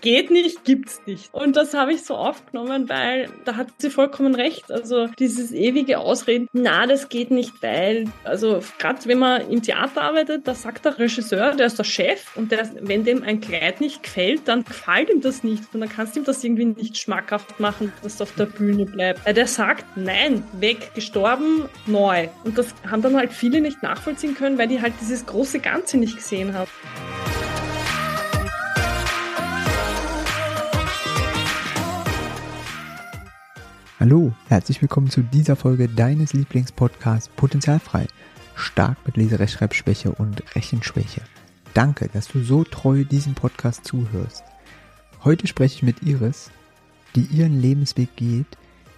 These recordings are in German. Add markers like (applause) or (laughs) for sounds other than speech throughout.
geht nicht, gibt's nicht. Und das habe ich so aufgenommen, weil da hat sie vollkommen recht. Also dieses ewige Ausreden, na, das geht nicht, weil, also gerade wenn man im Theater arbeitet, da sagt der Regisseur, der ist der Chef und der, wenn dem ein Kleid nicht gefällt, dann gefällt ihm das nicht und dann kannst du ihm das irgendwie nicht schmackhaft machen, dass es auf der Bühne bleibt. Weil der sagt, nein, weg, gestorben, neu. Und das haben dann halt viele nicht nachvollziehen können, weil die halt dieses große Ganze nicht gesehen haben. Hallo, herzlich willkommen zu dieser Folge deines Lieblingspodcasts Potenzialfrei. Stark mit Leserechtschreibschwäche und Rechenschwäche. Danke, dass du so treu diesem Podcast zuhörst. Heute spreche ich mit Iris, die ihren Lebensweg geht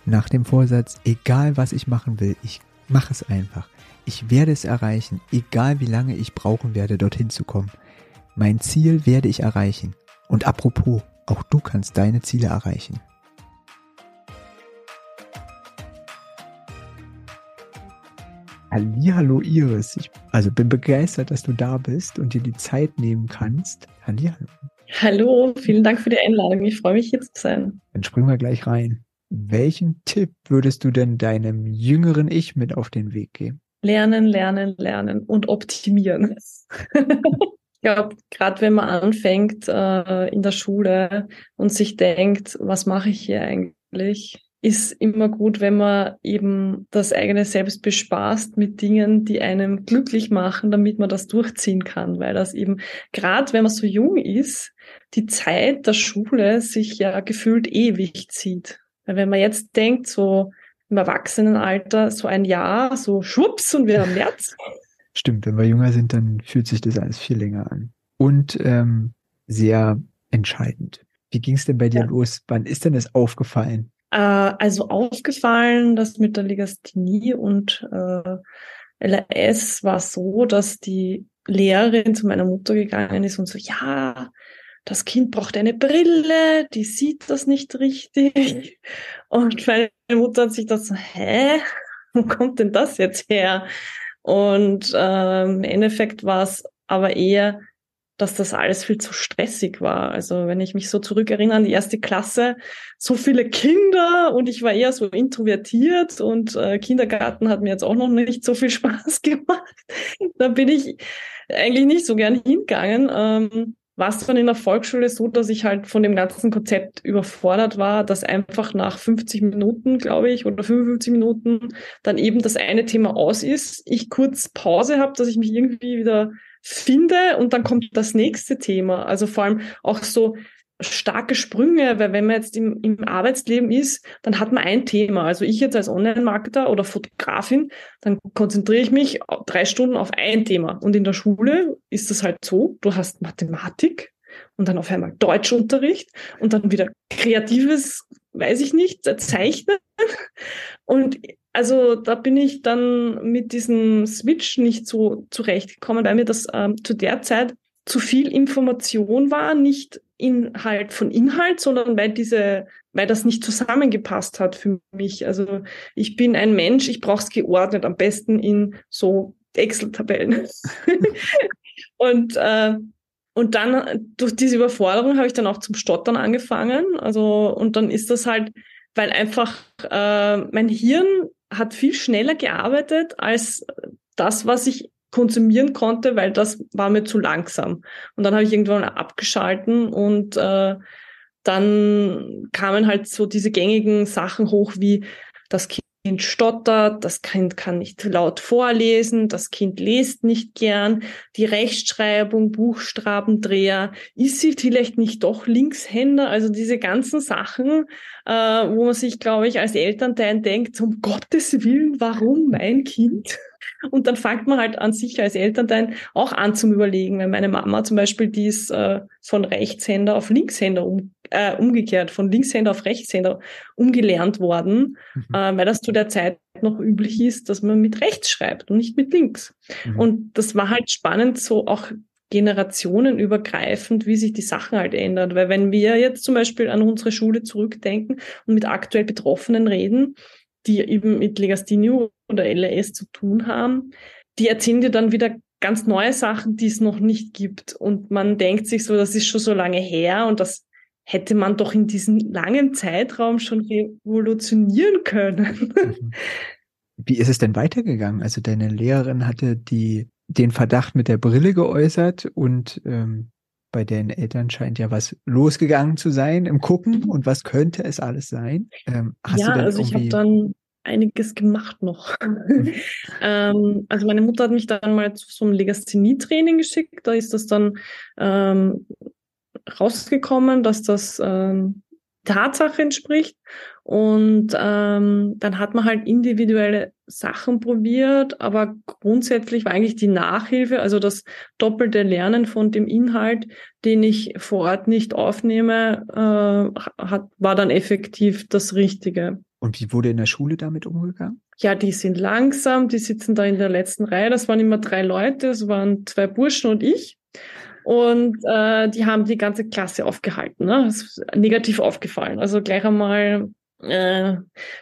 nach dem Vorsatz, egal was ich machen will, ich mache es einfach. Ich werde es erreichen, egal wie lange ich brauchen werde, dorthin zu kommen. Mein Ziel werde ich erreichen. Und apropos, auch du kannst deine Ziele erreichen. Hallo Iris, ich also bin begeistert, dass du da bist und dir die Zeit nehmen kannst. Hallihallo. Hallo, vielen Dank für die Einladung. Ich freue mich hier zu sein. Dann springen wir gleich rein. Welchen Tipp würdest du denn deinem jüngeren Ich mit auf den Weg geben? Lernen, lernen, lernen und optimieren. (laughs) Ich glaube, gerade wenn man anfängt äh, in der Schule und sich denkt, was mache ich hier eigentlich, ist immer gut, wenn man eben das eigene Selbst bespaßt mit Dingen, die einem glücklich machen, damit man das durchziehen kann, weil das eben gerade, wenn man so jung ist, die Zeit der Schule sich ja gefühlt ewig zieht. Weil wenn man jetzt denkt, so im Erwachsenenalter, so ein Jahr, so schwupps und wir haben März. (laughs) Stimmt, wenn wir jünger sind, dann fühlt sich das alles viel länger an. Und ähm, sehr entscheidend. Wie ging es denn bei dir ja. los? Wann ist denn es aufgefallen, äh, also aufgefallen, dass mit der Legasthenie und äh, LRS war so, dass die Lehrerin zu meiner Mutter gegangen ist und so, ja, das Kind braucht eine Brille, die sieht das nicht richtig. (laughs) Und meine Mutter hat sich das so, hä? (laughs) Wo kommt denn das jetzt her? Und äh, im Endeffekt war es aber eher dass das alles viel zu stressig war. Also wenn ich mich so zurückerinnere an die erste Klasse, so viele Kinder und ich war eher so introvertiert und äh, Kindergarten hat mir jetzt auch noch nicht so viel (laughs) Spaß gemacht. da bin ich eigentlich nicht so gern hingegangen. Ähm, war es dann in der Volksschule so, dass ich halt von dem ganzen Konzept überfordert war, dass einfach nach 50 Minuten, glaube ich, oder 55 Minuten dann eben das eine Thema aus ist, ich kurz Pause habe, dass ich mich irgendwie wieder finde und dann kommt das nächste Thema. Also vor allem auch so starke Sprünge, weil wenn man jetzt im, im Arbeitsleben ist, dann hat man ein Thema. Also ich jetzt als Online-Marketer oder Fotografin, dann konzentriere ich mich drei Stunden auf ein Thema. Und in der Schule ist das halt so, du hast Mathematik und dann auf einmal Deutschunterricht und dann wieder kreatives, weiß ich nicht, Zeichnen. Und also da bin ich dann mit diesem Switch nicht so zurechtgekommen, weil mir das ähm, zu der Zeit zu viel Information war, nicht Inhalt von Inhalt, sondern weil diese, weil das nicht zusammengepasst hat für mich. Also ich bin ein Mensch, ich brauche es geordnet, am besten in so Excel-Tabellen. (laughs) und äh, und dann durch diese Überforderung habe ich dann auch zum Stottern angefangen. Also und dann ist das halt, weil einfach äh, mein Hirn hat viel schneller gearbeitet als das, was ich konsumieren konnte, weil das war mir zu langsam. Und dann habe ich irgendwann abgeschalten und äh, dann kamen halt so diese gängigen Sachen hoch wie das Kind stottert, das Kind kann nicht laut vorlesen, das Kind liest nicht gern, die Rechtschreibung, Buchstabendreher, ist sie vielleicht nicht doch Linkshänder? Also diese ganzen Sachen, äh, wo man sich, glaube ich, als Elternteil denkt, um Gottes Willen, warum mein Kind? Und dann fängt man halt an sich als Elternteil auch an zum Überlegen. Wenn meine Mama zum Beispiel, die ist äh, von Rechtshänder auf Linkshänder um, äh, umgekehrt, von Linkshänder auf Rechtshänder umgelernt worden, mhm. äh, weil das zu der Zeit noch üblich ist, dass man mit rechts schreibt und nicht mit links. Mhm. Und das war halt spannend, so auch generationenübergreifend, wie sich die Sachen halt ändern. Weil wenn wir jetzt zum Beispiel an unsere Schule zurückdenken und mit aktuell Betroffenen reden, die eben mit Legasthenie oder LRS zu tun haben, die erzählen dir dann wieder ganz neue Sachen, die es noch nicht gibt. Und man denkt sich so, das ist schon so lange her und das hätte man doch in diesem langen Zeitraum schon revolutionieren können. Mhm. Wie ist es denn weitergegangen? Also deine Lehrerin hatte die den Verdacht mit der Brille geäußert und ähm, bei den Eltern scheint ja was losgegangen zu sein im Gucken und was könnte es alles sein? Ähm, ja, also ich habe dann einiges gemacht noch. Mhm. (laughs) ähm, also meine Mutter hat mich dann mal zu so einem Legasthenie-Training geschickt. Da ist das dann ähm, rausgekommen, dass das ähm, Tatsache entspricht. Und ähm, dann hat man halt individuelle Sachen probiert, aber grundsätzlich war eigentlich die Nachhilfe, also das doppelte Lernen von dem Inhalt, den ich vor Ort nicht aufnehme, äh, hat, war dann effektiv das Richtige. Und wie wurde in der Schule damit umgegangen? Ja, die sind langsam, die sitzen da in der letzten Reihe. Das waren immer drei Leute, es waren zwei Burschen und ich. Und äh, die haben die ganze Klasse aufgehalten. Ne? Das ist negativ aufgefallen. Also gleich einmal äh,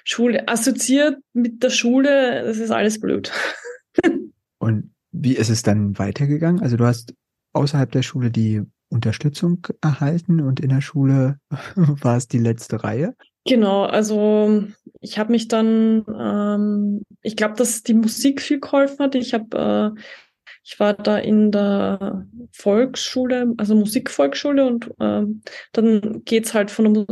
Schule assoziiert mit der Schule, das ist alles blöd. (laughs) Und wie ist es dann weitergegangen? Also du hast außerhalb der Schule die Unterstützung erhalten und in der Schule (laughs) war es die letzte Reihe? Genau, also ich habe mich dann, ähm, ich glaube, dass die Musik viel geholfen hat. Ich habe äh, ich war da in der Volksschule, also Musikvolksschule und ähm, dann geht's halt von der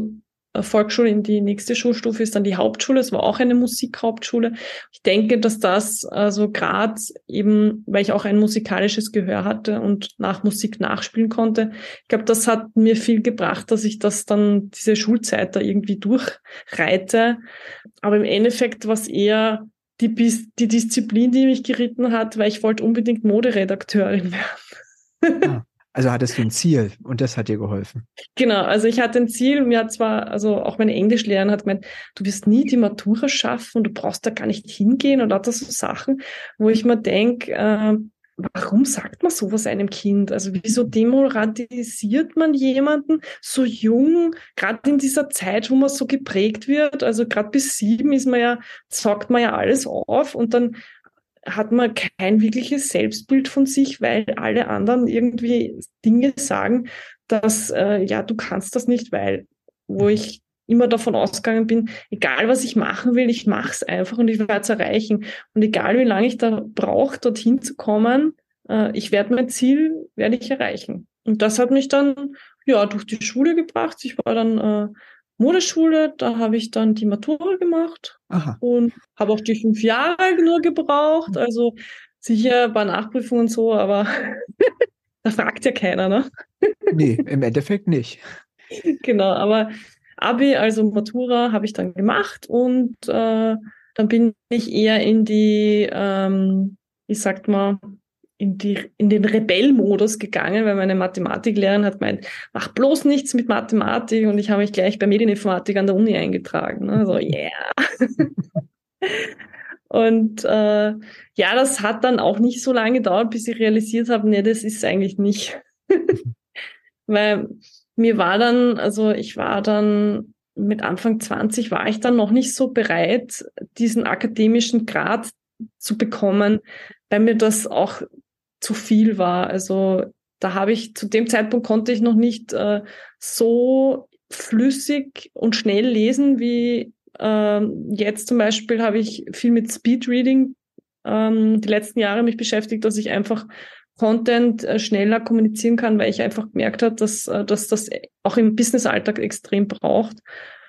äh, Volksschule in die nächste Schulstufe ist dann die Hauptschule. Es war auch eine Musikhauptschule. Ich denke, dass das also gerade eben, weil ich auch ein musikalisches Gehör hatte und nach Musik nachspielen konnte, ich glaube, das hat mir viel gebracht, dass ich das dann diese Schulzeit da irgendwie durchreite. Aber im Endeffekt was eher die, die Disziplin, die mich geritten hat, weil ich wollte unbedingt Moderedakteurin (laughs) werden. Ah, also hattest du ein Ziel und das hat dir geholfen. Genau, also ich hatte ein Ziel. Mir hat zwar, also auch meine Englischlehrerin hat gemeint, du wirst nie die Matura schaffen, du brauchst da gar nicht hingehen und das so Sachen, wo ich mir denke, äh, warum sagt man sowas einem Kind? Also wieso demoralisiert man jemanden so jung, gerade in dieser Zeit, wo man so geprägt wird? Also gerade bis sieben ist man ja, sagt man ja alles auf und dann hat man kein wirkliches Selbstbild von sich, weil alle anderen irgendwie Dinge sagen, dass äh, ja, du kannst das nicht, weil wo ich immer davon ausgegangen bin, egal was ich machen will, ich mache es einfach und ich werde es erreichen. Und egal wie lange ich da brauche, dorthin zu kommen, äh, ich werde mein Ziel, werde ich erreichen. Und das hat mich dann ja durch die Schule gebracht. Ich war dann äh, Modeschule, da habe ich dann die Matura gemacht Aha. und habe auch die fünf Jahre nur gebraucht. Also sicher bei Nachprüfungen und so, aber (laughs) da fragt ja keiner, ne? nee, im Endeffekt nicht. (laughs) Genau, aber Abi, also Matura, habe ich dann gemacht und äh, dann bin ich eher in die, ähm, wie sagt man, in, die, in den Rebellmodus gegangen, weil meine Mathematiklehrerin hat gemeint, mach bloß nichts mit Mathematik und ich habe mich gleich bei Medieninformatik an der Uni eingetragen. Ne? So, yeah. (laughs) und äh, ja, das hat dann auch nicht so lange gedauert, bis ich realisiert habe, nee, das ist eigentlich nicht. (laughs) weil mir war dann, also ich war dann mit Anfang 20 war ich dann noch nicht so bereit, diesen akademischen Grad zu bekommen, weil mir das auch zu viel war. Also da habe ich zu dem Zeitpunkt konnte ich noch nicht äh, so flüssig und schnell lesen wie äh, jetzt zum Beispiel habe ich viel mit Speedreading ähm, die letzten Jahre mich beschäftigt, dass ich einfach Content äh, schneller kommunizieren kann, weil ich einfach gemerkt habe, dass, äh, dass das auch im Business-Alltag extrem braucht.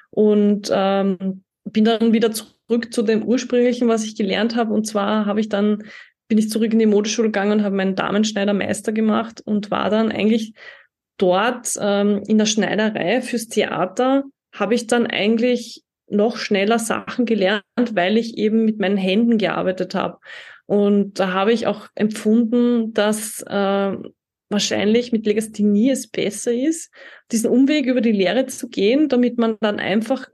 Und ähm, bin dann wieder zurück zu dem ursprünglichen, was ich gelernt habe. Und zwar habe ich dann, bin ich zurück in die Modeschule gegangen und habe meinen Damenschneidermeister gemacht und war dann eigentlich dort ähm, in der Schneiderei fürs Theater, habe ich dann eigentlich noch schneller Sachen gelernt, weil ich eben mit meinen Händen gearbeitet habe. Und da habe ich auch empfunden, dass äh, wahrscheinlich mit Legasthenie es besser ist, diesen Umweg über die Lehre zu gehen, damit man dann einfach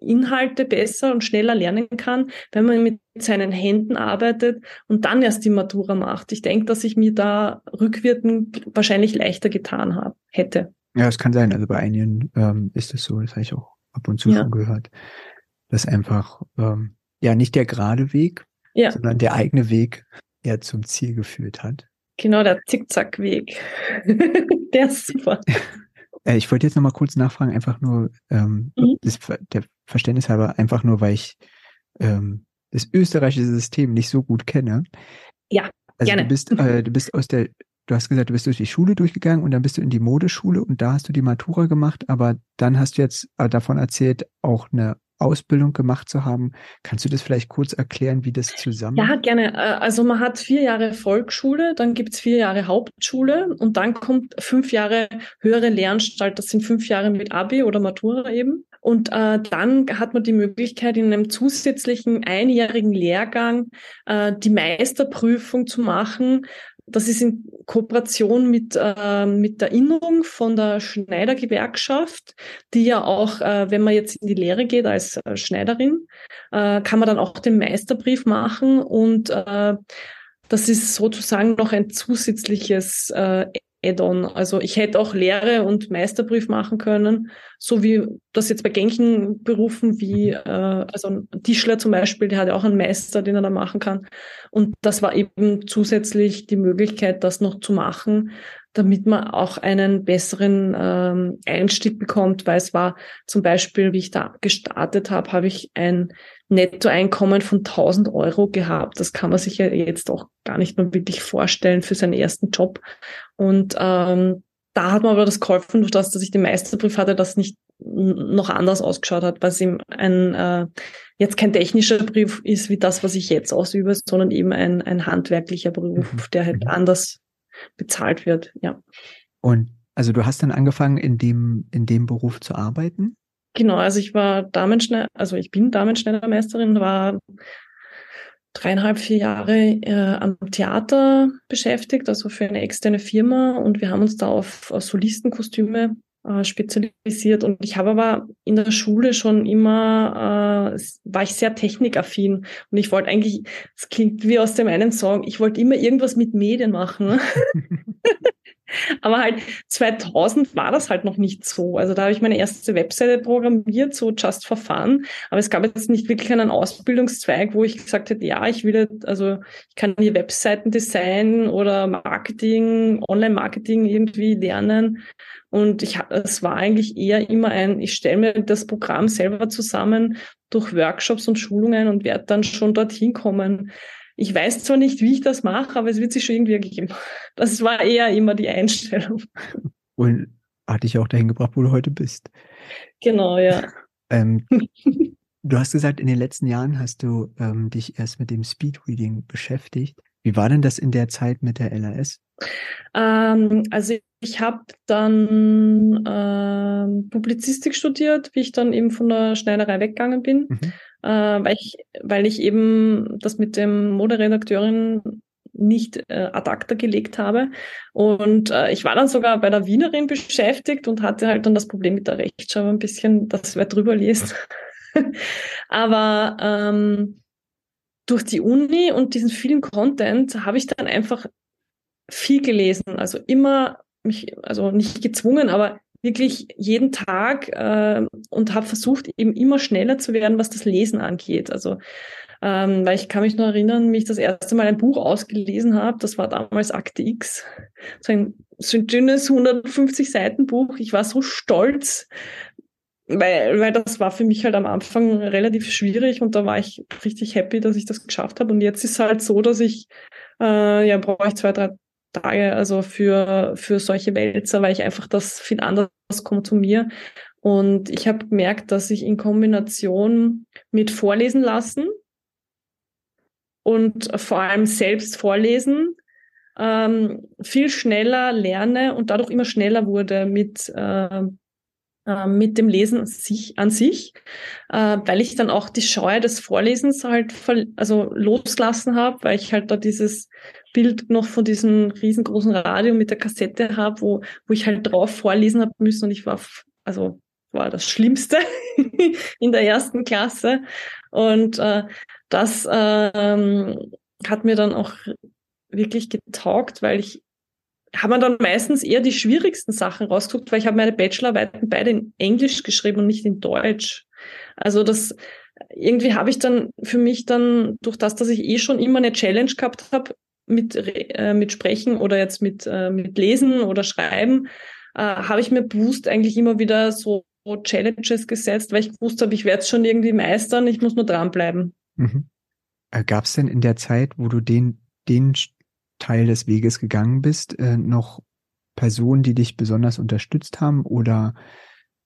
Inhalte besser und schneller lernen kann, wenn man mit seinen Händen arbeitet und dann erst die Matura macht. Ich denke, dass ich mir da rückwirkend wahrscheinlich leichter getan habe, hätte. Ja, es kann sein. Also bei einigen ähm, ist es so, das habe ich auch ab und zu ja. schon gehört, dass einfach ähm, ja nicht der gerade Weg, ja. sondern der eigene Weg eher zum Ziel geführt hat. Genau, der Zickzackweg. (laughs) der ist super. (laughs) Äh, ich wollte jetzt noch mal kurz nachfragen, einfach nur ähm, mhm. das, der Verständnis halber, einfach nur, weil ich ähm, das österreichische System nicht so gut kenne. Ja, also gerne. Du bist, äh, (laughs) du bist aus der, du hast gesagt, du bist durch die Schule durchgegangen und dann bist du in die Modeschule und da hast du die Matura gemacht, aber dann hast du jetzt äh, davon erzählt, auch eine Ausbildung gemacht zu haben. Kannst du das vielleicht kurz erklären, wie das zusammen? Ja, gerne. Äh, also man hat vier Jahre Volksschule, dann gibt's vier Jahre Hauptschule und dann kommt fünf Jahre höhere Lehranstalt. Das sind fünf Jahre mit Abi oder Matura eben. Und äh, dann hat man die Möglichkeit, in einem zusätzlichen einjährigen Lehrgang äh, die Meisterprüfung zu machen. Das ist in Kooperation mit, äh, mit der Innung von der Schneidergewerkschaft, die ja auch, äh, wenn man jetzt in die Lehre geht als äh, Schneiderin, äh, kann man dann auch den Meisterbrief machen und äh, das ist sozusagen noch ein zusätzliches äh, Add-on. Also ich hätte auch Lehre und Meisterbrief machen können, so wie das jetzt bei gängigen Berufen wie, äh, also ein Tischler zum Beispiel, der hat ja auch einen Meister, den er da machen kann. Und das war eben zusätzlich die Möglichkeit, das noch zu machen, damit man auch einen besseren ähm, Einstieg bekommt, weil es war zum Beispiel, wie ich da gestartet habe, habe ich ein Nettoeinkommen von 1000 Euro gehabt. Das kann man sich ja jetzt auch gar nicht mehr wirklich vorstellen für seinen ersten Job. Und ähm, da hat man aber das geholfen, durch das, dass ich den Meisterbrief hatte, dass nicht noch anders ausgeschaut hat, weil es eben ein äh, jetzt kein technischer Brief ist wie das, was ich jetzt ausübe, sondern eben ein, ein handwerklicher Beruf, mhm. der halt mhm. anders bezahlt wird, ja. Und also du hast dann angefangen, in dem, in dem Beruf zu arbeiten? Genau, also ich war Damenschneider, also ich bin Damenschneidermeisterin, war dreieinhalb, vier Jahre äh, am Theater beschäftigt, also für eine externe Firma und wir haben uns da auf, auf Solistenkostüme äh, spezialisiert und ich habe aber in der Schule schon immer, äh, war ich sehr technikaffin und ich wollte eigentlich, es klingt wie aus dem einen Song, ich wollte immer irgendwas mit Medien machen. (laughs) (laughs) Aber halt 2000 war das halt noch nicht so. Also da habe ich meine erste Webseite programmiert, so just for fun. Aber es gab jetzt nicht wirklich einen Ausbildungszweig, wo ich gesagt hätte, ja, ich will, also ich kann hier Webseiten designen oder Marketing, Online-Marketing irgendwie lernen. Und ich es war eigentlich eher immer ein, ich stelle mir das Programm selber zusammen durch Workshops und Schulungen und werde dann schon dorthin kommen. Ich weiß zwar nicht, wie ich das mache, aber es wird sich schon irgendwie ergeben. Das war eher immer die Einstellung. Und hat dich auch dahin gebracht, wo du heute bist. Genau, ja. ähm, (laughs) du hast gesagt, in den letzten Jahren hast du ähm, dich erst mit dem Speedreading beschäftigt. Wie war denn das in der Zeit mit der LAS? Ähm, also ich habe dann ähm, Publizistik studiert, wie ich dann eben von der Schneiderei weggegangen bin. Mhm äh, weil, ich, weil ich eben das mit dem Moderedakteurin nicht äh, ad acta gelegt habe. Und äh, ich war dann sogar bei der Wienerin beschäftigt und hatte halt dann das Problem mit der Rechtschreibung ein bisschen, dass wer drüber liest. (laughs) Aber ähm, durch die Uni und diesen vielen Content habe ich dann einfach viel gelesen. Also immer mich, also nicht gezwungen, aber wirklich jeden Tag äh, und habe versucht, eben immer schneller zu werden, was das Lesen angeht. Also ähm, weil ich kann mich noch erinnern, wie ich das erste Mal ein Buch ausgelesen habe. Das war damals Akte X. So ein, so ein dünnes 150 Seiten Buch. Ich war so stolz, weil, weil das war für mich halt am Anfang relativ schwierig und da war ich richtig happy, dass ich das geschafft habe. Und jetzt ist es halt so, dass ich äh, ja brauche ich zwei, drei Tage, also für, für solche Wälzer, weil ich einfach das viel anders konsumiere. Und ich habe gemerkt, dass ich in Kombination mit Vorlesen lassen und vor allem selbst vorlesen ähm, viel schneller lerne und dadurch immer schneller wurde mit, äh, äh, mit dem Lesen an sich, an sich äh, weil ich dann auch die Scheu des Vorlesens halt also loslassen habe, weil ich halt da dieses Bild noch von diesem riesengroßen Radio mit der Kassette habe, wo, wo ich halt drauf vorlesen habe müssen und ich war, also war das Schlimmste (laughs) in der ersten Klasse. Und äh, das ähm, hat mir dann auch wirklich getaugt, weil ich habe mir dann meistens eher die schwierigsten Sachen rausgesucht, weil ich habe meine Bachelorarbeiten beide in Englisch geschrieben und nicht in Deutsch. Also das irgendwie habe ich dann für mich dann durch das, dass ich eh schon immer eine Challenge gehabt habe, mit, äh, mit Sprechen oder jetzt mit, äh, mit Lesen oder Schreiben, äh, habe ich mir bewusst eigentlich immer wieder so Challenges gesetzt, weil ich gewusst habe, ich werde es schon irgendwie meistern, ich muss nur dranbleiben. Mhm. Äh, Gab es denn in der Zeit, wo du den, den Teil des Weges gegangen bist, äh, noch Personen, die dich besonders unterstützt haben oder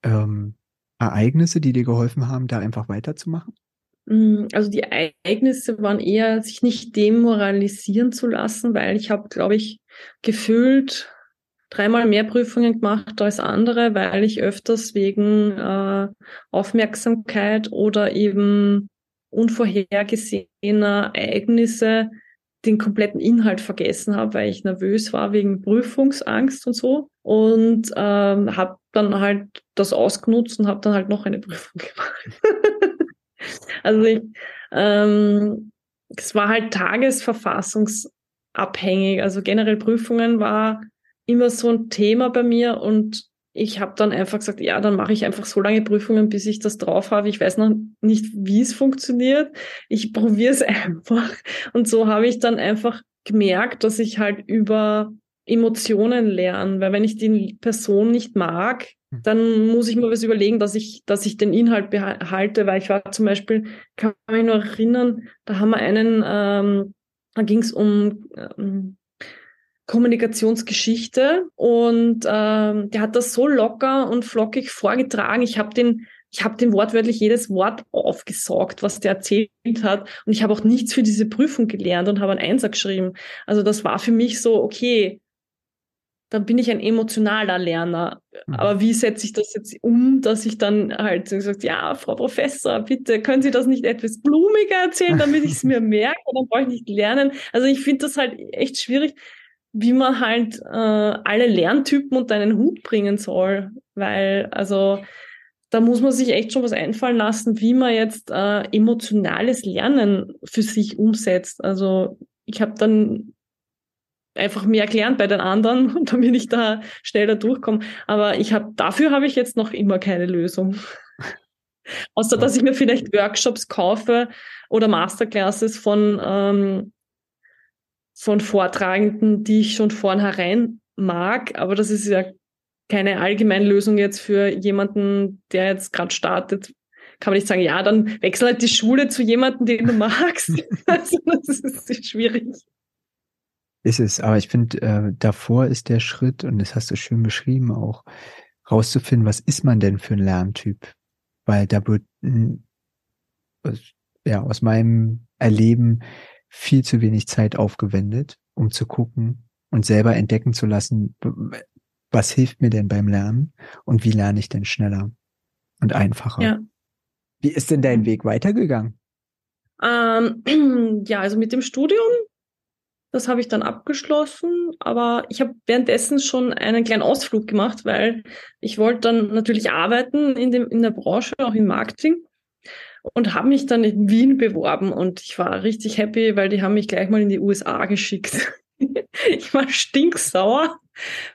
ähm, Ereignisse, die dir geholfen haben, da einfach weiterzumachen? Mm, also die Ereignisse waren eher, sich nicht demoralisieren zu lassen, weil ich habe, glaube ich, gefühlt dreimal mehr Prüfungen gemacht als andere, weil ich öfters wegen äh, Aufmerksamkeit oder eben unvorhergesehener Ereignisse den kompletten Inhalt vergessen habe, weil ich nervös war wegen Prüfungsangst und so. Und ähm, habe dann halt das ausgenutzt und habe dann halt noch eine (laughs) Prüfung gemacht. also ich, ähm, es war halt tagesverfassungsabhängig. Also generell Prüfungen war immer so ein Thema bei mir und ich habe dann einfach gesagt, ja, dann mache ich einfach so lange Prüfungen, bis ich das drauf habe. Ich weiß noch nicht, wie es funktioniert. Ich probiere es (laughs) einfach. Und so habe ich dann einfach gemerkt, dass ich halt über Emotionen lerne, weil wenn ich die Person nicht mag, hm. dann muss ich mir was überlegen, dass ich, dass ich den Inhalt behalte, weil ich war zum Beispiel, kann mich nur erinnern, da haben wir einen, ähm, da ging es um ähm, Kommunikationsgeschichte und ähm, der hat das so locker und flockig vorgetragen. Ich habe den ich habe den wortwörtlich jedes Wort aufgesaugt, was der erzählt hat. Und ich habe auch nichts für diese Prüfung gelernt und habe einen Einser geschrieben. Also das war für mich so, okay, dann bin ich ein emotionaler Lerner. Mhm. Aber wie setze ich das jetzt um, dass ich dann halt so gesagt, ja, Frau Professor, bitte, können Sie das nicht etwas blumiger erzählen, damit ich es mir (laughs) merke? Dann brauche ich nicht lernen. Also ich finde das halt echt schwierig wie man halt äh, alle Lerntypen unter einen Hut bringen soll. Weil, also da muss man sich echt schon was einfallen lassen, wie man jetzt äh, emotionales Lernen für sich umsetzt. Also ich habe dann einfach mehr gelernt bei den anderen, (laughs) damit ich da schneller durchkomme. Aber ich habe dafür habe ich jetzt noch immer keine Lösung. (laughs) Außer dass ich mir vielleicht Workshops kaufe oder Masterclasses von ähm, von Vortragenden, die ich schon vornherein mag, aber das ist ja keine Allgemeinlösung jetzt für jemanden, der jetzt gerade startet. Kann man nicht sagen, ja, dann wechsel halt die Schule zu jemandem, den du (laughs) magst. also das ist schwierig. Ist es, aber ich finde, äh, davor ist der Schritt, und das hast du schön beschrieben auch, rauszufinden, was ist man denn für ein Lerntyp? Weil da wird, ja, aus meinem Erleben viel zu wenig Zeit aufgewendet, um zu gucken und selber entdecken zu lassen, was hilft mir denn beim Lernen und wie lerne ich denn schneller und einfacher. Ja. Wie ist denn dein Weg weitergegangen? Ähm, (clears throat) ja, also mit dem Studium, das habe ich dann abgeschlossen, aber ich habe währenddessen schon einen kleinen Ausflug gemacht, weil ich wollte dann natürlich arbeiten in, dem, in der Branche, auch im Marketing und habe mich dann in Wien beworben und ich war richtig happy, weil die haben mich gleich mal in die USA geschickt. (laughs) ich war stinksauer,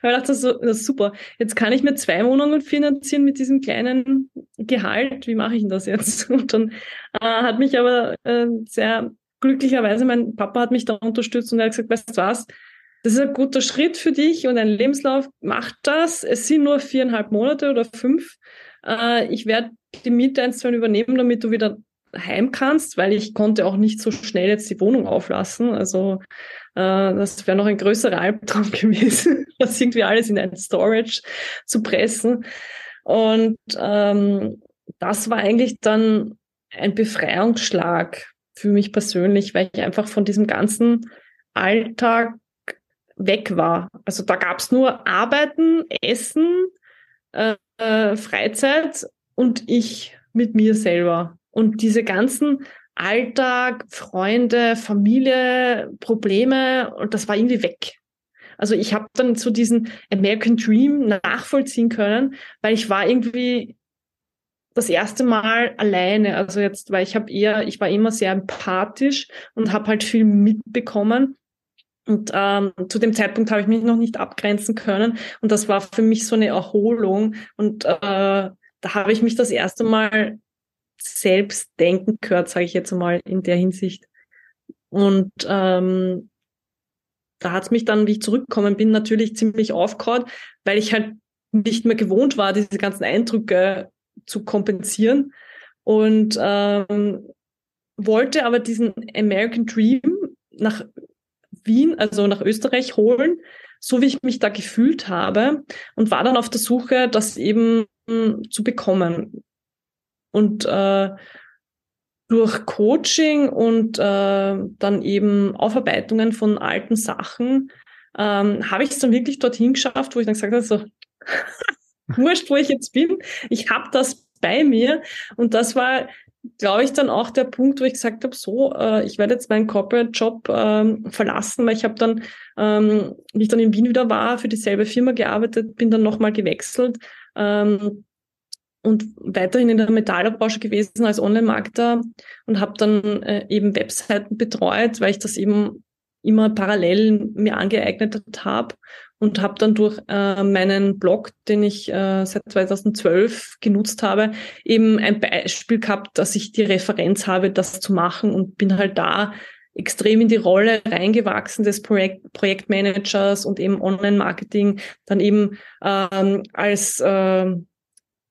weil ich dachte, so, das ist super. Jetzt kann ich mir zwei Wohnungen finanzieren mit diesem kleinen Gehalt. Wie mache ich denn das jetzt? (laughs) Und dann äh, hat mich aber äh, sehr glücklicherweise, mein Papa hat mich da unterstützt und er hat gesagt, weißt du was, das ist ein guter Schritt für dich und ein Lebenslauf, mach das. Es sind nur viereinhalb Monate oder fünf. Äh, ich werde die Miete eins, übernehmen, damit du wieder heim kannst, weil ich konnte auch nicht so schnell jetzt die Wohnung auflassen. Also äh, das wäre noch ein größerer Albtraum (laughs) gewesen, das irgendwie alles in ein Storage zu pressen. Und ähm, das war eigentlich dann ein Befreiungsschlag für mich persönlich, weil ich einfach von diesem ganzen Alltag weg war. Also da gab es nur Arbeiten, Essen, äh, äh, Freizeit und ich mit mir selber. Und diese ganzen Alltag, Freunde, Familie, Probleme, und das war irgendwie weg. Also ich habe dann so diesen American Dream nachvollziehen können, weil ich war irgendwie das erste Mal alleine. Also jetzt, weil ich habe eher, ich war immer sehr empathisch und habe halt viel mitbekommen. Und ähm, zu dem Zeitpunkt habe ich mich noch nicht abgrenzen können. Und das war für mich so eine Erholung. Und äh, da habe ich mich das erste Mal selbst denken gehört, sage ich jetzt mal in der Hinsicht. Und ähm, da hat es mich dann, wie ich zurückgekommen bin, natürlich ziemlich aufgehauen, weil ich halt nicht mehr gewohnt war, diese ganzen Eindrücke zu kompensieren und ähm, wollte aber diesen American Dream nach Wien, also nach Österreich holen, so wie ich mich da gefühlt habe und war dann auf der Suche, das eben zu bekommen. Und äh, durch Coaching und äh, dann eben Aufarbeitungen von alten Sachen ähm, habe ich es dann wirklich dorthin geschafft, wo ich dann gesagt habe, so (laughs) wurscht, wo ich jetzt bin, ich habe das bei mir und das war glaube ich, dann auch der Punkt, wo ich gesagt habe, so, äh, ich werde jetzt meinen Corporate-Job ähm, verlassen, weil ich habe dann, ähm, wie ich dann in Wien wieder war, für dieselbe Firma gearbeitet, bin dann nochmal gewechselt ähm, und weiterhin in der Metallerbranche gewesen als Online-Marketer und habe dann äh, eben Webseiten betreut, weil ich das eben immer parallel mir angeeignet habe und habe dann durch äh, meinen Blog, den ich äh, seit 2012 genutzt habe, eben ein Beispiel gehabt, dass ich die Referenz habe, das zu machen und bin halt da extrem in die Rolle reingewachsen des Projekt Projektmanagers und eben Online-Marketing, dann eben ähm, als äh,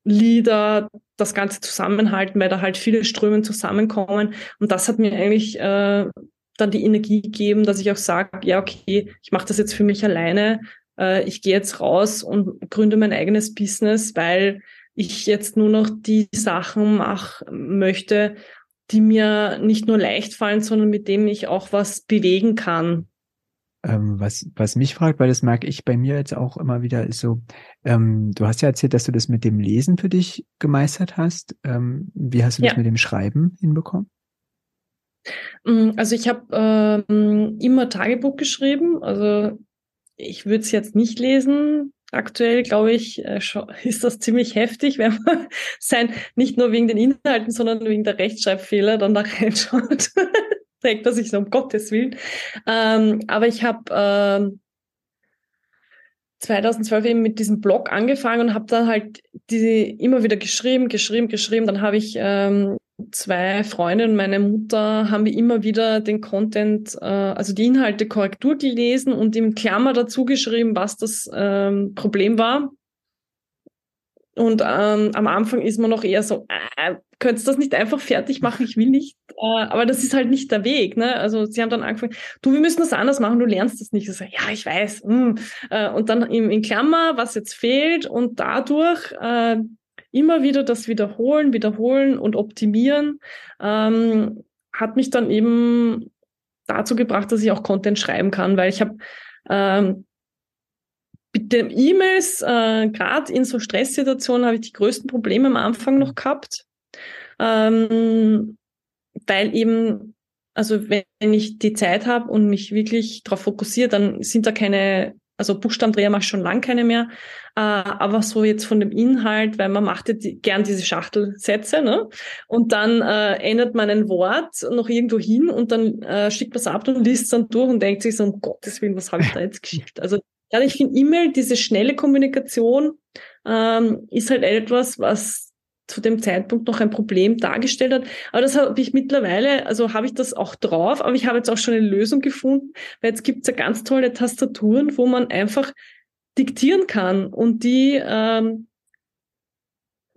Leader das Ganze zusammenhalten, weil da halt viele Ströme zusammenkommen. Und das hat mir eigentlich äh, dann die Energie gegeben, dass ich auch sage, ja, okay, ich mache das jetzt für mich alleine äh, ich gehe jetzt raus und gründe mein eigenes Business, weil ich jetzt nur noch die Sachen machen möchte, die mir nicht nur leicht fallen, sondern mit denen ich auch was bewegen kann. Ähm, was, was mich fragt, weil das merke ich bei mir jetzt auch immer wieder, ist so, ähm, du hast ja erzählt, dass du das mit dem Lesen für dich gemeistert hast. Ähm, wie hast du das mit dem Schreiben hinbekommen? Mm, also ich habe ähm, immer Tagebuch geschrieben. Also ich würde es jetzt nicht lesen. Aktuell, glaube ich, äh, (laughs) ist das ziemlich heftig, wenn man (laughs) sein, nicht nur wegen den Inhalten, sondern wegen der Rechtschreibfehler dann da (laughs) reinschaut. Trägt er sich so um Gottes Willen. Ähm, aber ich habe ähm, 2012 eben mit diesem Blog angefangen und habe dann halt diese immer wieder geschrieben, geschrieben, geschrieben. Dann habe ich ähm, zwei Freundinnen und meine Mutter haben wir immer wieder den Content, äh, also die Inhalte Korrektur gelesen und im Klammer dazu geschrieben, was das ähm, Problem war. Und ähm, am Anfang ist man noch eher so, äh, könntest du das nicht einfach fertig machen? Ich will nicht. Äh, aber das ist halt nicht der Weg. Ne? Also sie haben dann angefangen, du, wir müssen das anders machen, du lernst das nicht. Ich so, ja, ich weiß. Mh. Hm. Äh, und dann in, in Klammer, was jetzt fehlt und dadurch äh, immer wieder das Wiederholen, Wiederholen und Optimieren ähm, hat mich dann eben dazu gebracht, dass ich auch Content schreiben kann, weil ich habe ähm, mit den E-Mails, äh, gerade in so Stresssituationen, habe ich die größten Probleme am Anfang noch gehabt, ähm, weil eben, also wenn ich die Zeit habe und mich wirklich darauf fokussiere, dann sind da keine also Buchstabendreher mache ich schon lang keine mehr. Äh, aber so jetzt von dem Inhalt, weil man macht ja die, gern diese Schachtelsätze, ne? Und dann äh, ändert man ein Wort noch irgendwo hin und dann äh, schickt man es ab und liest es dann durch und denkt sich so, um Gottes Willen, was habe ich da jetzt geschickt? Also ja, ich finde E-Mail, diese schnelle Kommunikation ähm, ist halt etwas, was zu dem Zeitpunkt noch ein Problem dargestellt hat. Aber das habe ich mittlerweile, also habe ich das auch drauf, aber ich habe jetzt auch schon eine Lösung gefunden, weil jetzt gibt es ja ganz tolle Tastaturen, wo man einfach diktieren kann und die ähm,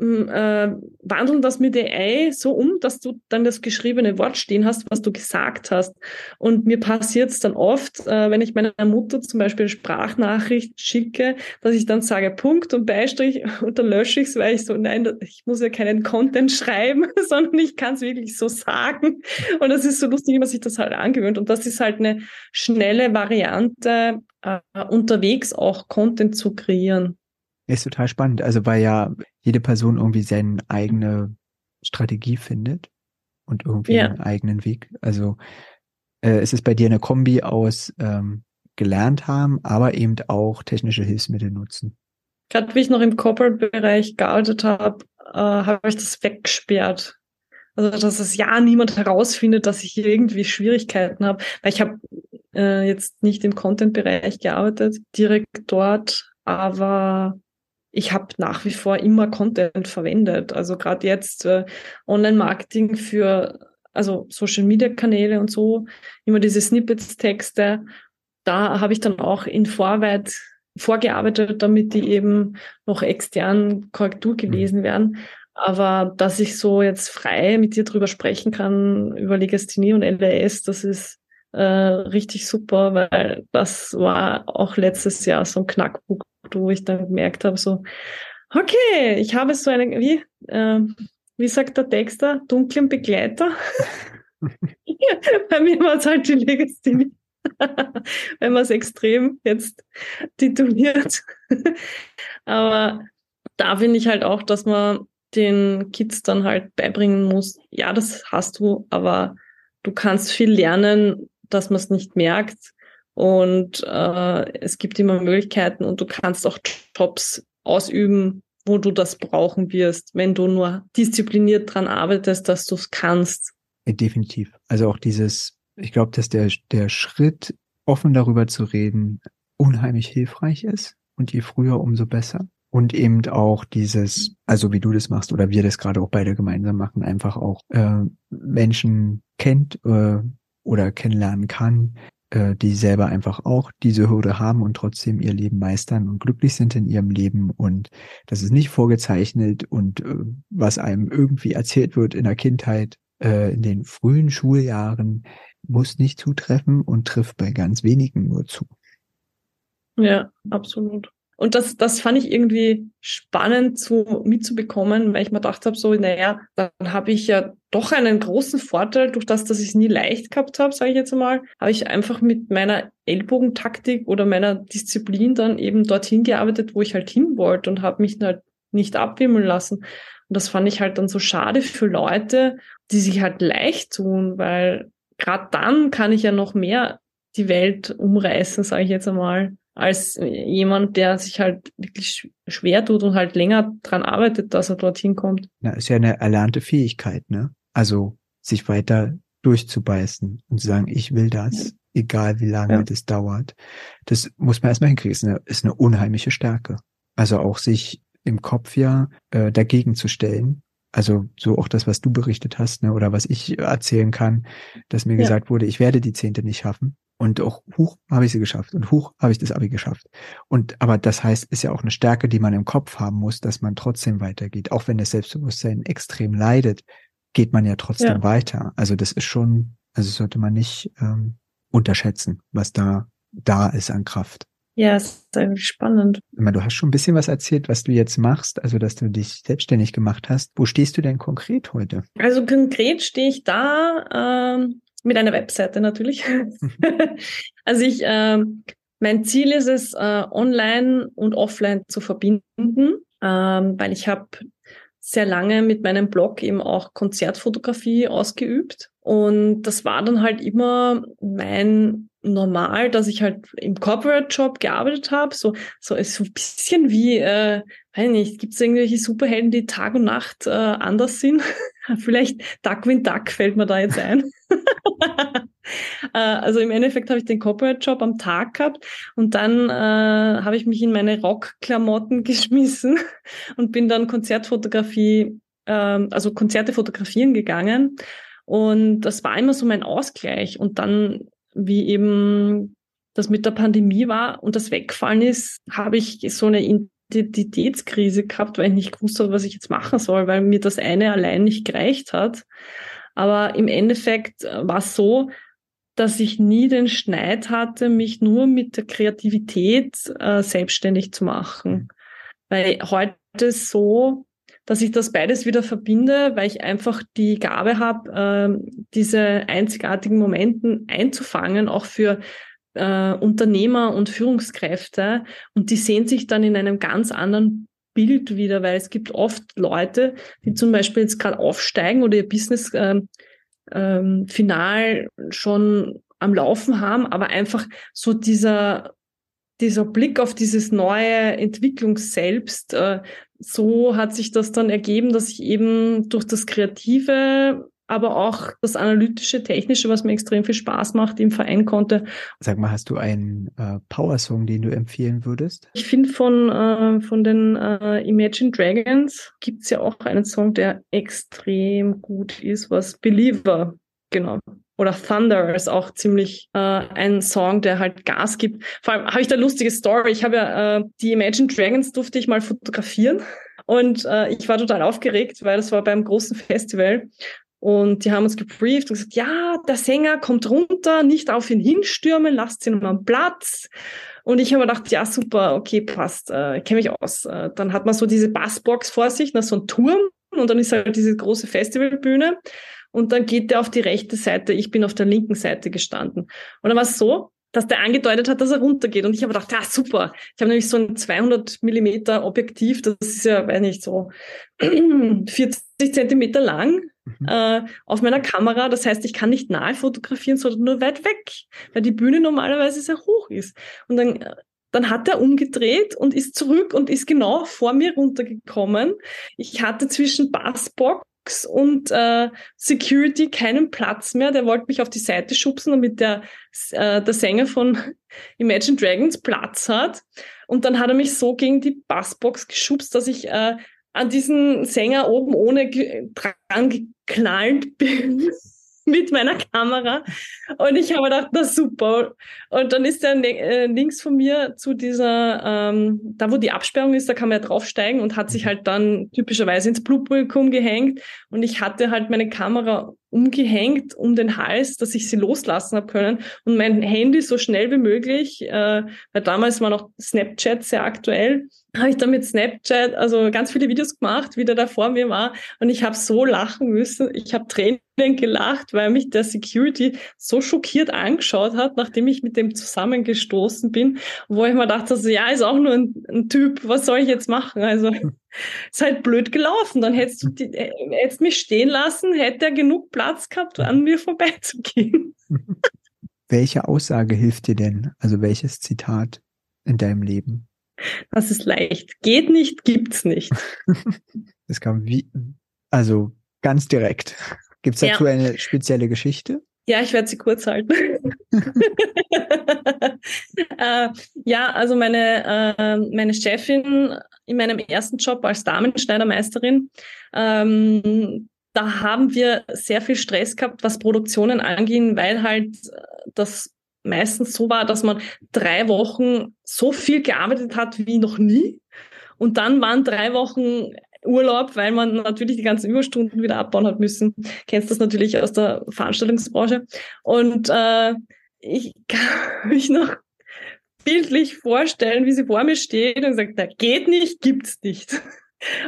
äh, wandeln das mit AI so um, dass du dann das geschriebene Wort stehen hast, was du gesagt hast. Und mir passiert es dann oft, äh, wenn ich meiner Mutter zum Beispiel eine Sprachnachricht schicke, dass ich dann sage Punkt und Beistrich (laughs) und dann lösche ich es, weil ich so, nein, ich muss ja keinen Content (laughs) schreiben, (laughs) sondern ich kann es wirklich so sagen. Und das ist so lustig, wie man sich das halt angewöhnt. Und das ist halt eine schnelle Variante, äh, unterwegs auch Content zu kreieren. Ist total spannend. Also weil ja jede Person irgendwie seine eigene Strategie findet und irgendwie ja. einen eigenen Weg. Also äh, es ist bei dir eine Kombi aus ähm, gelernt haben, aber eben auch technische Hilfsmittel nutzen. Gerade wie ich noch im Corporate-Bereich gearbeitet habe, äh, habe ich das weggesperrt. Also dass es ja niemand herausfindet, dass ich hier irgendwie Schwierigkeiten habe. Weil ich habe äh, jetzt nicht im Content-Bereich gearbeitet, direkt dort, aber ich habe nach wie vor immer Content verwendet. Also gerade jetzt äh, Online-Marketing für also Social-Media-Kanäle und so, immer diese Snippets-Texte. Da habe ich dann auch in Vorarbeit vorgearbeitet, damit die eben noch extern Korrektur gelesen mhm. werden. Aber dass ich so jetzt frei mit dir drüber sprechen kann, über Legasthenie und LRS, das ist äh, richtig super, weil das war auch letztes Jahr so ein Knackpunkt, wo ich dann gemerkt habe, so, okay, ich habe so einen, wie, äh, wie sagt der Texter, dunklen Begleiter. (laughs) Bei mir war es halt die Legasthenie. (laughs) Wenn man es extrem jetzt tituliert. (laughs) Aber da finde ich halt auch, dass man den Kids dann halt beibringen muss, ja, das hast du, aber du kannst viel lernen, dass man es nicht merkt. Und äh, es gibt immer Möglichkeiten und du kannst auch Jobs ausüben, wo du das brauchen wirst, wenn du nur diszipliniert dran arbeitest, dass du es kannst. Definitiv. Also auch dieses, ich glaube, dass der, der Schritt, offen darüber zu reden, unheimlich hilfreich ist. Und je früher, umso besser. Und eben auch dieses, also wie du das machst oder wir das gerade auch beide gemeinsam machen, einfach auch äh, Menschen kennt äh, oder kennenlernen kann, äh, die selber einfach auch diese Hürde haben und trotzdem ihr Leben meistern und glücklich sind in ihrem Leben und das ist nicht vorgezeichnet und äh, was einem irgendwie erzählt wird in der Kindheit, äh, in den frühen Schuljahren, muss nicht zutreffen und trifft bei ganz wenigen nur zu. Ja, absolut. Und das, das fand ich irgendwie spannend zu, mitzubekommen, weil ich mir gedacht habe, so, naja, dann habe ich ja doch einen großen Vorteil, durch das, dass ich es nie leicht gehabt habe, sage ich jetzt mal, habe ich einfach mit meiner Ellbogentaktik oder meiner Disziplin dann eben dorthin gearbeitet, wo ich halt hin wollte und habe mich halt nicht abwimmeln lassen. Und das fand ich halt dann so schade für Leute, die sich halt leicht tun, weil gerade dann kann ich ja noch mehr die Welt umreißen, sage ich jetzt einmal als jemand, der sich halt wirklich schwer tut und halt länger dran arbeitet, dass er dorthin kommt. Na, ist ja eine erlernte Fähigkeit, ne? Also sich weiter durchzubeißen und zu sagen, ich will das, ja. egal wie lange ja. das dauert. Das muss man erstmal hinkriegen. Ist eine, ist eine unheimliche Stärke. Also auch sich im Kopf ja äh, dagegen zu stellen. Also so auch das, was du berichtet hast, ne, oder was ich erzählen kann, dass mir ja. gesagt wurde, ich werde die Zehnte nicht schaffen. Und auch hoch habe ich sie geschafft und hoch habe ich das Abi geschafft. Und aber das heißt, ist ja auch eine Stärke, die man im Kopf haben muss, dass man trotzdem weitergeht. Auch wenn das Selbstbewusstsein extrem leidet, geht man ja trotzdem ja. weiter. Also das ist schon, also sollte man nicht ähm, unterschätzen, was da da ist an Kraft. Ja, es ist eigentlich spannend. Du hast schon ein bisschen was erzählt, was du jetzt machst, also dass du dich selbstständig gemacht hast. Wo stehst du denn konkret heute? Also konkret stehe ich da ähm, mit einer Webseite natürlich. (laughs) also ich, äh, mein Ziel ist es, äh, online und offline zu verbinden, ähm, weil ich habe sehr lange mit meinem Blog eben auch Konzertfotografie ausgeübt. Und das war dann halt immer mein Normal, dass ich halt im Corporate-Job gearbeitet habe. So, so so ein bisschen wie, äh, weiß nicht, gibt es irgendwelche Superhelden, die Tag und Nacht äh, anders sind? (laughs) Vielleicht Duckwin Duck fällt mir da jetzt ein. (laughs) Äh, also im Endeffekt habe ich den Corporate-Job am Tag gehabt und dann äh, habe ich mich in meine Rockklamotten (laughs) geschmissen und bin dann Konzertfotografie, äh, also Konzerte fotografieren gegangen. Und das war immer so mein Ausgleich. Und dann, wie eben das mit der Pandemie war und das wegfallen ist, habe ich so eine Identitätskrise gehabt, weil ich nicht gewusst habe, was ich jetzt machen soll, weil mir das eine allein nicht gereicht hat. Aber im Endeffekt äh, war es so, dass ich nie den Schneid hatte, mich nur mit der Kreativität äh, selbstständig zu machen. Weil heute ist so, dass ich das beides wieder verbinde, weil ich einfach die Gabe habe, äh, diese einzigartigen Momenten einzufangen, auch für äh, Unternehmer und Führungskräfte. Und die sehen sich dann in einem ganz anderen Bild wieder, weil es gibt oft Leute, die zum Beispiel jetzt gerade aufsteigen oder ihr Business ähm, ähm, final schon am Laufen haben, aber einfach so dieser dieser Blick auf dieses neue Entwicklungsselbst, äh, so hat sich das dann ergeben, dass ich eben durch das Kreative aber auch das analytische, technische, was mir extrem viel Spaß macht, im Verein konnte. Sag mal, hast du einen äh, Power-Song, den du empfehlen würdest? Ich finde von, äh, von den äh, Imagine Dragons gibt es ja auch einen Song, der extrem gut ist, was Believer, genau. Oder Thunder ist auch ziemlich äh, ein Song, der halt Gas gibt. Vor allem habe ich da lustige Story. Ich habe ja äh, die Imagine Dragons durfte ich mal fotografieren und äh, ich war total aufgeregt, weil das war beim großen Festival und die haben uns gebrieft und gesagt, ja, der Sänger kommt runter, nicht auf ihn hinstürmen, lasst ihn mal am Platz. Und ich habe mir gedacht, ja, super, okay, passt, äh, kenne mich aus. Äh, dann hat man so diese Bassbox vor sich, na, so ein Turm und dann ist halt diese große Festivalbühne und dann geht der auf die rechte Seite, ich bin auf der linken Seite gestanden. Und dann war es so, dass der angedeutet hat, dass er runtergeht. Und ich habe gedacht, ja, super. Ich habe nämlich so ein 200 Millimeter Objektiv, das ist ja, weiß nicht, so (clears throat) 40 Zentimeter lang mhm. äh, auf meiner Kamera. Das heißt, ich kann nicht nahe fotografieren, sondern nur weit weg, weil die Bühne normalerweise sehr hoch ist. Und dann dann hat er umgedreht und ist zurück und ist genau vor mir runtergekommen. Ich hatte zwischen Bassbox und äh, Security keinen Platz mehr. Der wollte mich auf die Seite schubsen, damit der, äh, der Sänger von (laughs) Imagine Dragons Platz hat. Und dann hat er mich so gegen die Bassbox geschubst, dass ich äh, an diesen Sänger oben ohne dran geknallt bin mit meiner Kamera. Und ich habe gedacht, das super. Und dann ist er äh, links von mir zu dieser, ähm, da wo die Absperrung ist, da kann man ja draufsteigen und hat sich halt dann typischerweise ins Blutpublikum gehängt. Und ich hatte halt meine Kamera umgehängt um den Hals, dass ich sie loslassen habe können und mein Handy so schnell wie möglich, äh, weil damals war noch Snapchat sehr aktuell, habe ich dann mit Snapchat also ganz viele Videos gemacht, wie der da vor mir war und ich habe so lachen müssen, ich habe Tränen gelacht, weil mich der Security so schockiert angeschaut hat, nachdem ich mit dem zusammengestoßen bin, wo ich mir dachte, also, ja, ist auch nur ein, ein Typ, was soll ich jetzt machen? Also ist halt blöd gelaufen. Dann hättest du die, äh, hättest mich stehen lassen, hätte er genug Platz gehabt, an mir vorbeizugehen. (laughs) Welche Aussage hilft dir denn? Also welches Zitat in deinem Leben? Das ist leicht. Geht nicht, gibt's nicht. (laughs) das kam wie, also ganz direkt. Gibt's dazu ja. eine spezielle Geschichte? Ja, ich werde sie kurz halten. (laughs) (laughs) äh, ja, also meine, äh, meine Chefin in meinem ersten Job als Damenschneidermeisterin, ähm, da haben wir sehr viel Stress gehabt, was Produktionen anging, weil halt das meistens so war, dass man drei Wochen so viel gearbeitet hat wie noch nie. Und dann waren drei Wochen Urlaub, weil man natürlich die ganzen Überstunden wieder abbauen hat müssen. Kennst das natürlich aus der Veranstaltungsbranche. Und äh, ich kann (laughs) mich noch bildlich vorstellen, wie sie vor mir steht und sagt, da geht nicht, gibt's nicht. (laughs)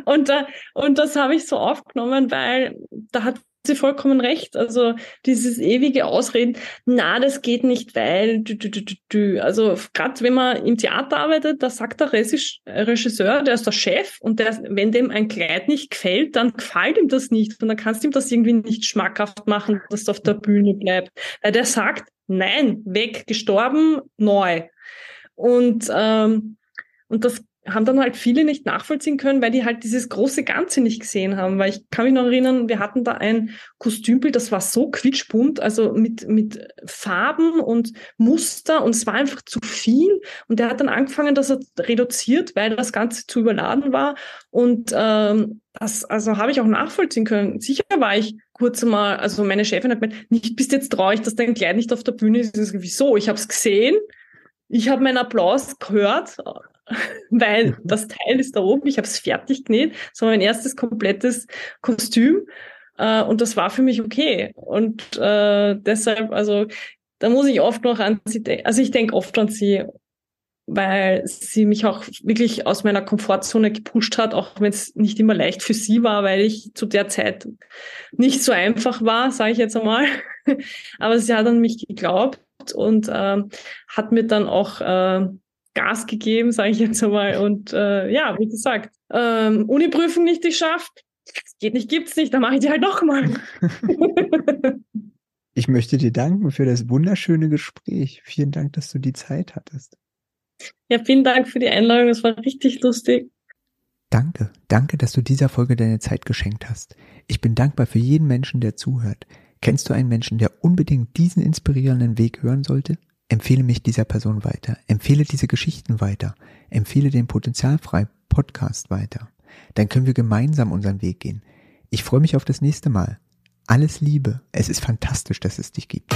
Und, da, und das habe ich so aufgenommen, weil da hat sie vollkommen recht. Also dieses ewige Ausreden, na, das geht nicht, weil du, du, du, du, du. Also gerade wenn man im Theater arbeitet, da sagt der Regisseur, der ist der Chef und der, wenn dem ein Kleid nicht gefällt, dann gefällt ihm das nicht und dann kannst du ihm das irgendwie nicht schmackhaft machen, dass es auf der Bühne bleibt. Weil der sagt, nein, weg, gestorben, neu. Und ähm, und das haben dann halt viele nicht nachvollziehen können, weil die halt dieses große Ganze nicht gesehen haben. Weil ich kann mich noch erinnern, wir hatten da ein Kostümbild, das war so quietschbunt, also mit, mit Farben und Muster und es war einfach zu viel. Und der hat dann angefangen, dass er reduziert, weil das Ganze zu überladen war. Und ähm, das also habe ich auch nachvollziehen können. Sicher war ich kurz mal, also meine Chefin hat gemeint, nicht bist jetzt traurig, dass dein Kleid nicht auf der Bühne ist. Wieso? Ich habe es gesehen. Ich habe meinen Applaus gehört, (laughs) weil das Teil ist da oben, ich habe es fertig genäht, so mein erstes komplettes Kostüm äh, und das war für mich okay und äh, deshalb, also da muss ich oft noch an sie denken, also ich denke oft an sie, weil sie mich auch wirklich aus meiner Komfortzone gepusht hat, auch wenn es nicht immer leicht für sie war, weil ich zu der Zeit nicht so einfach war, sage ich jetzt einmal. (laughs) Aber sie hat an mich geglaubt und äh, hat mir dann auch äh, Gas gegeben, sage ich jetzt einmal. Und äh, ja, wie gesagt, ähm, Uni-Prüfung nicht geschafft, geht nicht, gibt's nicht, dann mache ich die halt nochmal. (laughs) ich möchte dir danken für das wunderschöne Gespräch. Vielen Dank, dass du die Zeit hattest. Ja, vielen Dank für die Einladung, es war richtig lustig. Danke, danke, dass du dieser Folge deine Zeit geschenkt hast. Ich bin dankbar für jeden Menschen, der zuhört. Kennst du einen Menschen, der unbedingt diesen inspirierenden Weg hören sollte? Empfehle mich dieser Person weiter. Empfehle diese Geschichten weiter. Empfehle den Potenzialfrei Podcast weiter. Dann können wir gemeinsam unseren Weg gehen. Ich freue mich auf das nächste Mal. Alles Liebe. Es ist fantastisch, dass es dich gibt.